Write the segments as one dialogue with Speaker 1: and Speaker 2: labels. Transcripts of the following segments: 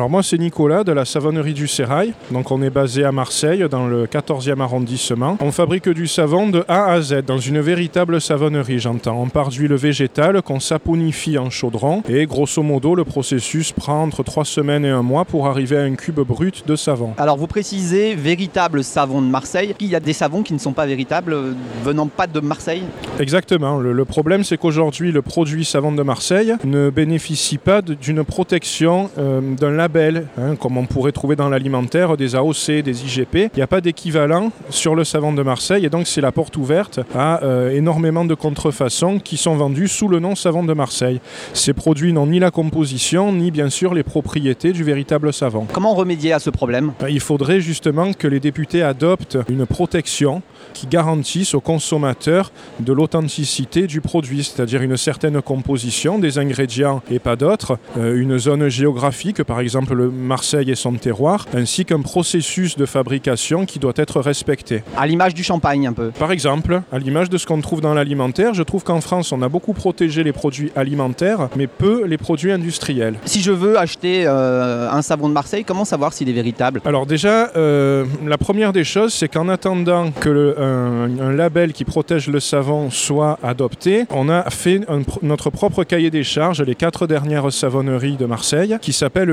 Speaker 1: Alors moi c'est Nicolas de la savonnerie du Sérail. Donc on est basé à Marseille dans le 14e arrondissement. On fabrique du savon de A à Z dans une véritable savonnerie j'entends. On part d'huile végétale qu'on saponifie en chaudron et grosso modo le processus prend entre 3 semaines et un mois pour arriver à un cube brut de savon.
Speaker 2: Alors vous précisez véritable savon de Marseille. Il y a des savons qui ne sont pas véritables euh, venant pas de Marseille?
Speaker 1: Exactement. Le, le problème c'est qu'aujourd'hui le produit savon de Marseille ne bénéficie pas d'une protection euh, d'un hein, comme on pourrait trouver dans l'alimentaire, des AOC, des IGP. Il n'y a pas d'équivalent sur le savon de Marseille et donc c'est la porte ouverte à euh, énormément de contrefaçons qui sont vendus sous le nom savon de Marseille. Ces produits n'ont ni la composition ni bien sûr les propriétés du véritable savon.
Speaker 2: Comment remédier à ce problème?
Speaker 1: Ben, Il faudrait justement que les députés adoptent une protection qui garantisse aux consommateurs de l'authenticité du produit, c'est-à-dire une certaine composition des ingrédients et pas d'autres, euh, une zone géographique, par exemple le Marseille et son terroir, ainsi qu'un processus de fabrication qui doit être respecté.
Speaker 2: À l'image du champagne un peu.
Speaker 1: Par exemple, à l'image de ce qu'on trouve dans l'alimentaire, je trouve qu'en France, on a beaucoup protégé les produits alimentaires, mais peu les produits industriels.
Speaker 2: Si je veux acheter euh, un savon de Marseille, comment savoir s'il est véritable?
Speaker 1: Alors déjà, euh, la première des choses, c'est qu'en attendant que le- un, un label qui protège le savon soit adopté, on a fait un notre propre cahier des charges, les quatre dernières savonneries de Marseille, qui s'appelle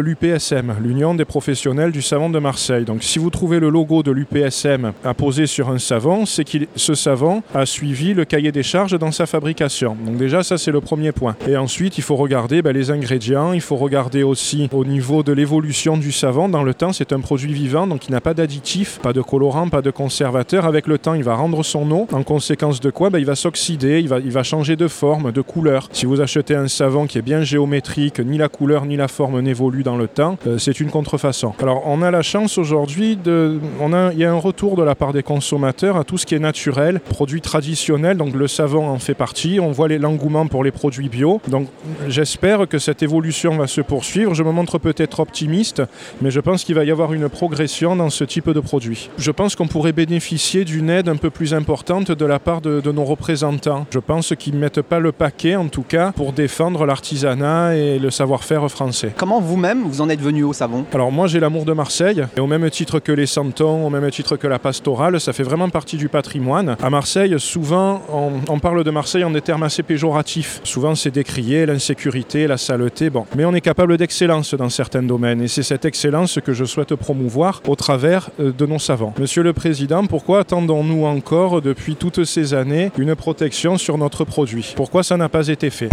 Speaker 1: l'Union des professionnels du savon de Marseille. Donc si vous trouvez le logo de l'UPSM apposé sur un savon, c'est que ce savon a suivi le cahier des charges dans sa fabrication. Donc déjà, ça c'est le premier point. Et ensuite, il faut regarder ben, les ingrédients, il faut regarder aussi au niveau de l'évolution du savon. Dans le temps, c'est un produit vivant, donc il n'a pas d'additif, pas de colorant, pas de conservateur. Avec le temps, il va rendre son eau. En conséquence de quoi ben, Il va s'oxyder, il va changer de forme, de couleur. Si vous achetez un savon qui est bien géométrique, ni la couleur ni la forme n'évoluent dans le temps, euh, c'est une contrefaçon. Alors, on a la chance aujourd'hui de... On a, il y a un retour de la part des consommateurs à tout ce qui est naturel, produits traditionnels, donc le savon en fait partie. On voit l'engouement pour les produits bio. Donc, j'espère que cette évolution va se poursuivre. Je me montre peut-être optimiste, mais je pense qu'il va y avoir une progression dans ce type de produit. Je pense qu'on pourrait bénéficier d'une aide un peu plus importante de la part de, de nos représentants. Je pense qu'ils ne mettent pas le paquet, en tout cas, pour défendre l'artisanat et le savoir-faire français.
Speaker 2: Comment vous-même vous en êtes venu au savon
Speaker 1: Alors moi j'ai l'amour de Marseille, et au même titre que les santons, au même titre que la pastorale, ça fait vraiment partie du patrimoine. À Marseille, souvent, on, on parle de Marseille en des termes assez péjoratifs. Souvent c'est décrié, l'insécurité, la saleté, bon. Mais on est capable d'excellence dans certains domaines, et c'est cette excellence que je souhaite promouvoir au travers euh, de nos savants. Monsieur le Président, pourquoi attendons-nous encore, depuis toutes ces années, une protection sur notre produit? Pourquoi ça n'a pas été fait?